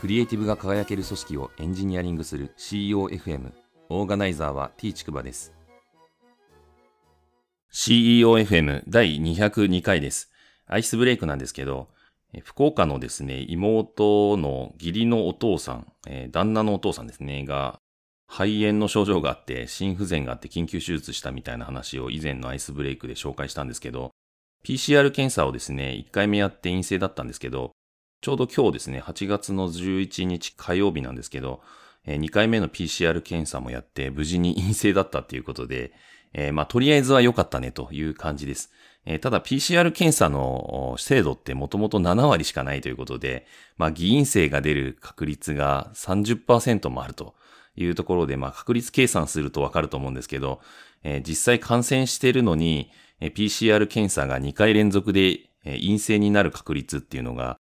クリエイティブが輝ける組織をエンジニアリングする CEOFM オーガナイザーは T ちくばです。CEOFM 第202回です。アイスブレイクなんですけど福岡のですね妹の義理のお父さん、えー、旦那のお父さんですねが肺炎の症状があって心不全があって緊急手術したみたいな話を以前のアイスブレイクで紹介したんですけど PCR 検査をですね、1回目やって陰性だったんですけど、ちょうど今日ですね、8月の11日火曜日なんですけど、2回目の PCR 検査もやって無事に陰性だったっていうことで、えー、まあ、とりあえずは良かったねという感じです。えー、ただ PCR 検査の精度ってもともと7割しかないということで、まあ、偽陰性が出る確率が30%もあるというところで、まあ、確率計算するとわかると思うんですけど、えー、実際感染してるのに、PCR 検査が2回連続で陰性になる確率っていうのが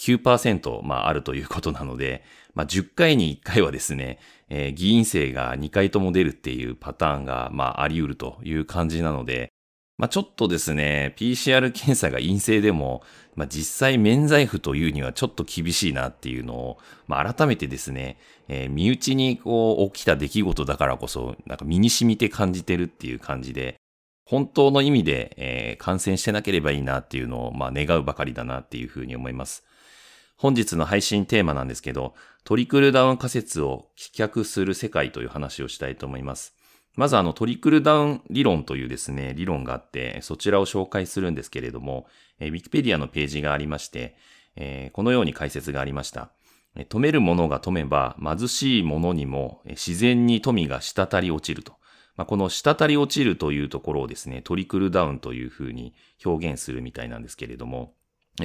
9%、まあ、あるということなので、まあ、10回に1回はですね、えー、議員生が2回とも出るっていうパターンが、まあ、あり得るという感じなので、まあ、ちょっとですね、PCR 検査が陰性でも、まあ、実際免罪符というにはちょっと厳しいなっていうのを、まあ、改めてですね、えー、身内にこう起きた出来事だからこそ、なんか身に染みて感じてるっていう感じで、本当の意味で、えー、感染してなければいいなっていうのを、まあ、願うばかりだなっていうふうに思います。本日の配信テーマなんですけど、トリクルダウン仮説を棄却する世界という話をしたいと思います。まずあのトリクルダウン理論というですね、理論があって、そちらを紹介するんですけれども、えー、ウィキペディアのページがありまして、えー、このように解説がありました。止める者が止めば貧しい者にも自然に富が滴り落ちると。まあ、この滴り落ちるというところをですね、トリクルダウンというふうに表現するみたいなんですけれども、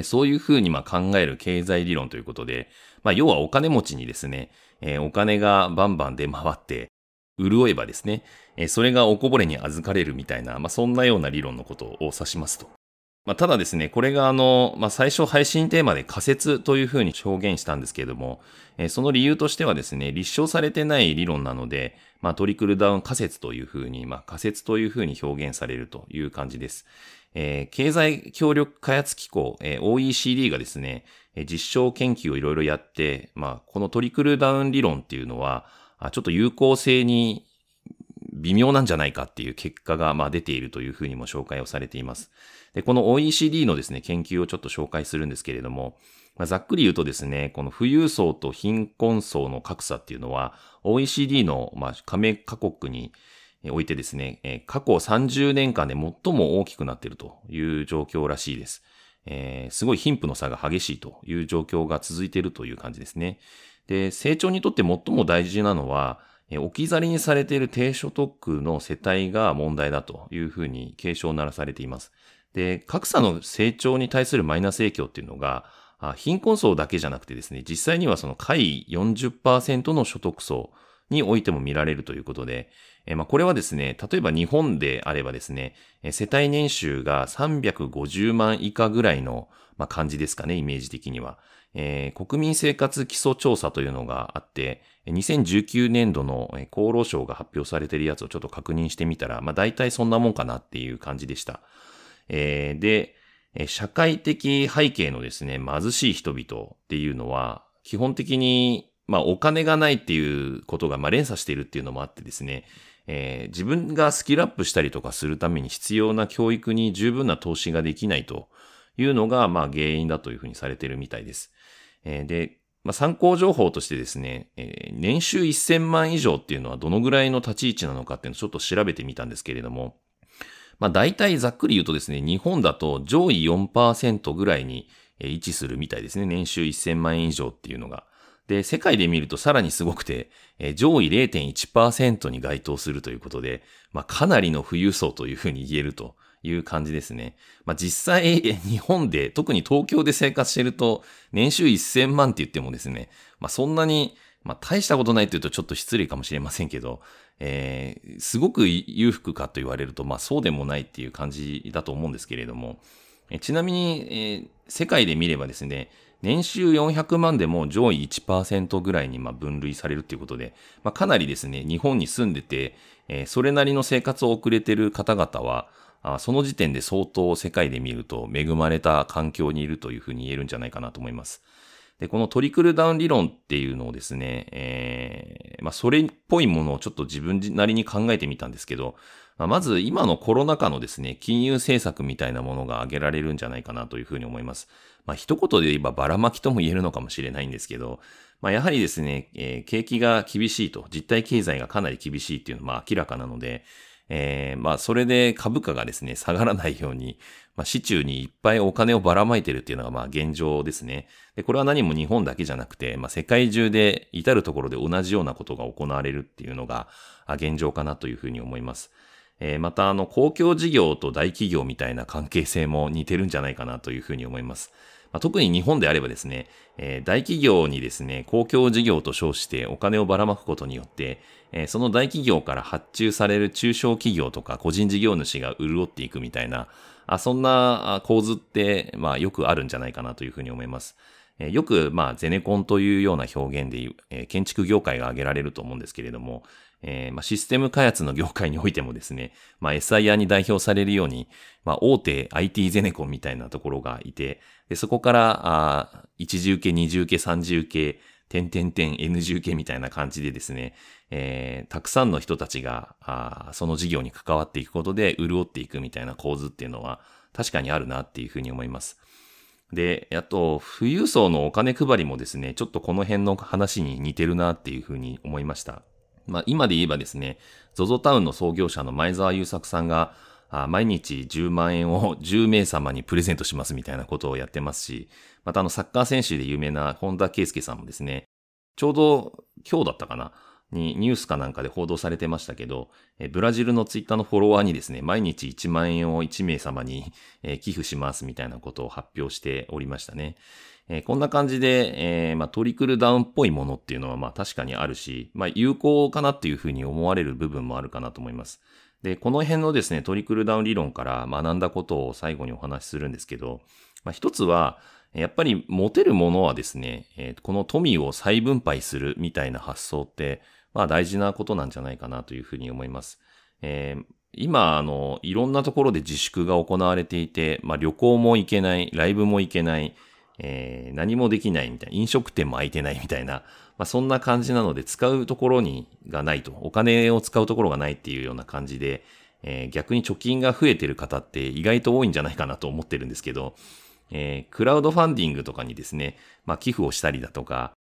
そういうふうにま考える経済理論ということで、まあ、要はお金持ちにですね、え、お金がバンバン出回って、潤えばですね、それがおこぼれに預かれるみたいな、まあ、そんなような理論のことを指しますと。まあ、ただですね、これがあの、まあ、最初配信テーマで仮説というふうに表現したんですけれども、えー、その理由としてはですね、立証されてない理論なので、まあ、トリクルダウン仮説というふうに、まあ、仮説というふうに表現されるという感じです。えー、経済協力開発機構、えー、OECD がですね、実証研究をいろいろやって、まあ、このトリクルダウン理論っていうのは、ちょっと有効性に微妙なんじゃないかっていう結果が、まあ、出ているというふうにも紹介をされています。で、この OECD のですね、研究をちょっと紹介するんですけれども、まあ、ざっくり言うとですね、この富裕層と貧困層の格差っていうのは、OECD の、まあ、加盟各国においてですね、過去30年間で最も大きくなっているという状況らしいです。えー、すごい貧富の差が激しいという状況が続いているという感じですね。で、成長にとって最も大事なのは、置き去りにされている低所得の世帯が問題だというふうに警鐘を鳴らされています。で、格差の成長に対するマイナス影響っていうのが、貧困層だけじゃなくてですね、実際にはその下位40%の所得層においても見られるということで、まあ、これはですね、例えば日本であればですね、世帯年収が350万以下ぐらいの、まあ、感じですかね、イメージ的には。えー、国民生活基礎調査というのがあって、2019年度の厚労省が発表されているやつをちょっと確認してみたら、まあ大体そんなもんかなっていう感じでした。えー、で、社会的背景のですね、貧しい人々っていうのは、基本的に、まあお金がないっていうことが、まあ連鎖しているっていうのもあってですね、えー、自分がスキルアップしたりとかするために必要な教育に十分な投資ができないというのが、まあ原因だというふうにされているみたいです。えー、で、まあ、参考情報としてですね、えー、年収1000万以上っていうのはどのぐらいの立ち位置なのかっていうのをちょっと調べてみたんですけれども、まあ大体ざっくり言うとですね、日本だと上位4%ぐらいに位置するみたいですね。年収1000万円以上っていうのが。で、世界で見るとさらにすごくて、上位0.1%に該当するということで、まあかなりの富裕層というふうに言えるという感じですね。まあ、実際、日本で、特に東京で生活してると、年収1000万って言ってもですね、まあ、そんなに、まあ、大したことないって言うとちょっと失礼かもしれませんけど、えー、すごく裕福かと言われると、まあ、そうでもないっていう感じだと思うんですけれども、えちなみに、えー、世界で見ればですね、年収400万でも上位1%ぐらいにま分類されるということで、まあ、かなりですね、日本に住んでて、えー、それなりの生活を送れてる方々は、あその時点で相当世界で見ると恵まれた環境にいるというふうに言えるんじゃないかなと思います。で、このトリクルダウン理論っていうのをですね、えー、まあ、それっぽいものをちょっと自分なりに考えてみたんですけど、まあ、まず今のコロナ禍のですね、金融政策みたいなものが挙げられるんじゃないかなというふうに思います。まあ、一言で言えばばらまきとも言えるのかもしれないんですけど、まあ、やはりですね、えー、景気が厳しいと、実体経済がかなり厳しいっていうのは明らかなので、えー、まあ、それで株価がですね、下がらないように、まあ、市中にいっぱいお金をばらまいてるっていうのが、まあ、現状ですね。で、これは何も日本だけじゃなくて、まあ、世界中で至るところで同じようなことが行われるっていうのが、現状かなというふうに思います。えー、また、あの、公共事業と大企業みたいな関係性も似てるんじゃないかなというふうに思います。まあ、特に日本であればですね、えー、大企業にですね、公共事業と称してお金をばらまくことによって、えー、その大企業から発注される中小企業とか個人事業主が潤っていくみたいな、あそんな構図って、まあよくあるんじゃないかなというふうに思います。えー、よく、まあ、ゼネコンというような表現で、えー、建築業界が挙げられると思うんですけれども、えー、まあ、システム開発の業界においてもですね、まあ、SIR に代表されるように、まあ、大手 IT ゼネコンみたいなところがいて、でそこから、あ一次受け、二次受け、三次受け、点点点 N 次受けみたいな感じでですね、えー、たくさんの人たちが、あその事業に関わっていくことで潤っていくみたいな構図っていうのは確かにあるなっていうふうに思います。で、あと、富裕層のお金配りもですね、ちょっとこの辺の話に似てるなっていうふうに思いました。まあ、今で言えばですね、ZOZO タウンの創業者の前澤友作さんが、毎日10万円を10名様にプレゼントしますみたいなことをやってますし、またあのサッカー選手で有名な本田圭介さんもですね、ちょうど今日だったかな、にニュースかなんかで報道されてましたけど、ブラジルのツイッターのフォロワーにですね、毎日1万円を1名様に寄付しますみたいなことを発表しておりましたね。こんな感じで、トリクルダウンっぽいものっていうのは確かにあるし、有効かなっていうふうに思われる部分もあるかなと思います。で、この辺のですね、トリクルダウン理論から学んだことを最後にお話しするんですけど、一つは、やっぱり持てるものはですね、えー、この富を再分配するみたいな発想って、まあ大事なことなんじゃないかなというふうに思います。えー、今、あの、いろんなところで自粛が行われていて、まあ旅行も行けない、ライブも行けない、えー、何もできないみたいな、飲食店も空いてないみたいな、まあそんな感じなので使うところにがないと、お金を使うところがないっていうような感じで、えー、逆に貯金が増えてる方って意外と多いんじゃないかなと思ってるんですけど、えー、クラウドファンディングとかにですね、まあ寄付をしたりだとか、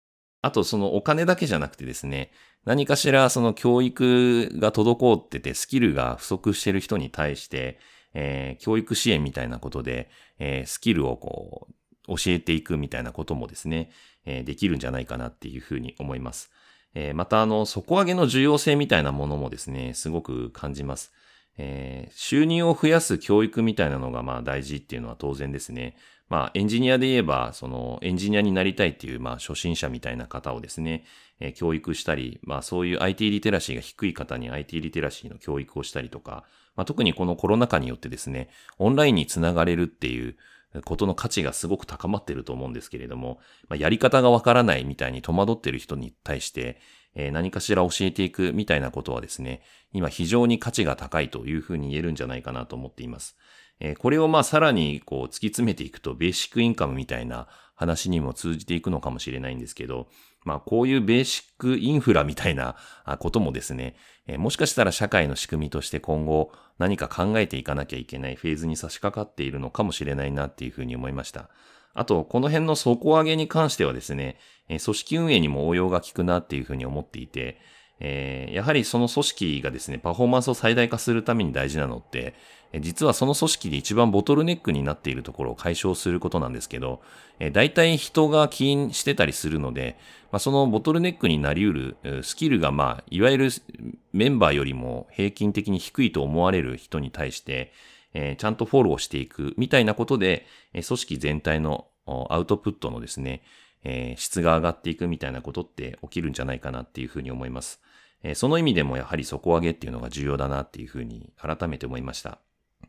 あとそのお金だけじゃなくてですね、何かしらその教育が滞っててスキルが不足してる人に対して、えー、教育支援みたいなことで、えー、スキルをこう、教えていくみたいなこともですね、えー、できるんじゃないかなっていうふうに思います。えー、また、あの、底上げの重要性みたいなものもですね、すごく感じます。えー、収入を増やす教育みたいなのがまあ大事っていうのは当然ですね。まあエンジニアで言えば、そのエンジニアになりたいっていうまあ初心者みたいな方をですね、えー、教育したり、まあそういう IT リテラシーが低い方に IT リテラシーの教育をしたりとか、まあ特にこのコロナ禍によってですね、オンラインにつながれるっていうことの価値がすごく高まってると思うんですけれども、まあ、やり方がわからないみたいに戸惑ってる人に対して、えー、何かしら教えていくみたいなことはですね、今非常に価値が高いというふうに言えるんじゃないかなと思っています。えー、これをまあさらにこう突き詰めていくとベーシックインカムみたいな話にも通じていくのかもしれないんですけど、まあこういうベーシックインフラみたいなこともですね、えー、もしかしたら社会の仕組みとして今後何か考えていかなきゃいけないフェーズに差し掛かっているのかもしれないなっていうふうに思いました。あと、この辺の底上げに関してはですね、組織運営にも応用が効くなっていうふうに思っていて、えー、やはりその組織がですね、パフォーマンスを最大化するために大事なのって、実はその組織で一番ボトルネックになっているところを解消することなんですけど、えー、大体人が起因してたりするので、まあ、そのボトルネックになり得るスキルが、まあ、いわゆるメンバーよりも平均的に低いと思われる人に対して、え、ちゃんとフォローしていくみたいなことで、え組織全体のアウトプットのですね、え、質が上がっていくみたいなことって起きるんじゃないかなっていうふうに思います。え、その意味でもやはり底上げっていうのが重要だなっていうふうに改めて思いました。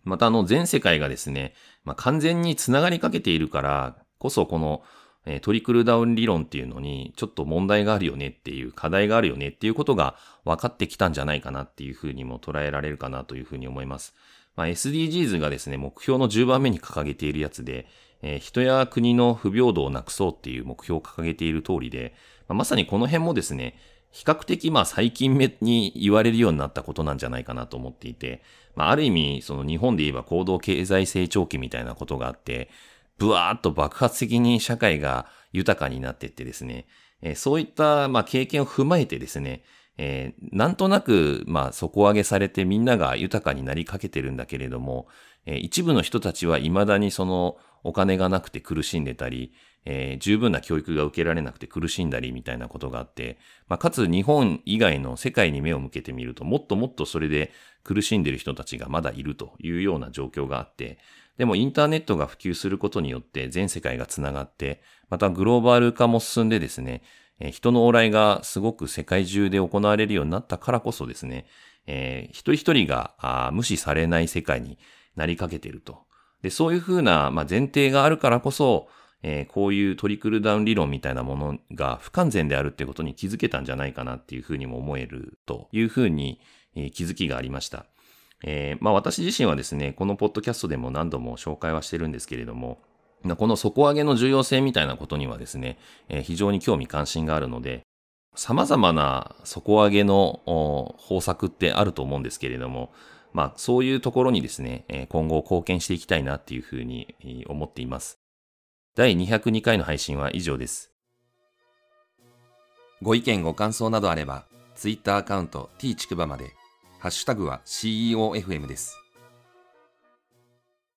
またあの全世界がですね、まあ、完全に繋がりかけているからこそこのえトリクルダウン理論っていうのにちょっと問題があるよねっていう課題があるよねっていうことが分かってきたんじゃないかなっていうふうにも捉えられるかなというふうに思います。まあ、SDGs がですね、目標の10番目に掲げているやつで、えー、人や国の不平等をなくそうっていう目標を掲げている通りで、まさにこの辺もですね、比較的まあ最近目に言われるようになったことなんじゃないかなと思っていて、まあある意味その日本で言えば行動経済成長期みたいなことがあって、ブワーッと爆発的に社会が豊かになっていってですね、えー、そういったまあ経験を踏まえてですね、えー、なんとなく、まあ、底上げされてみんなが豊かになりかけてるんだけれども、えー、一部の人たちは未だにそのお金がなくて苦しんでたり、えー、十分な教育が受けられなくて苦しんだりみたいなことがあって、まあ、かつ日本以外の世界に目を向けてみると、もっともっとそれで苦しんでる人たちがまだいるというような状況があって、でもインターネットが普及することによって全世界がつながって、またグローバル化も進んでですね、えー、人の往来がすごく世界中で行われるようになったからこそですね、えー、一人一人が無視されない世界になりかけていると。で、そういうふうな、まあ、前提があるからこそ、えー、こういうトリクルダウン理論みたいなものが不完全であるってことに気づけたんじゃないかなっていうふうにも思えるというふうに、えー、気づきがありました。えー、まあ私自身はですね、このポッドキャストでも何度も紹介はしてるんですけれども、この底上げの重要性みたいなことにはですね、えー、非常に興味関心があるので、様々な底上げの方策ってあると思うんですけれども、まあそういうところにですね、今後貢献していきたいなっていうふうに思っています。第202回の配信は以上です。ご意見ご感想などあれば、Twitter アカウント t ちくばまで、ハッシュタグは CEOFM です。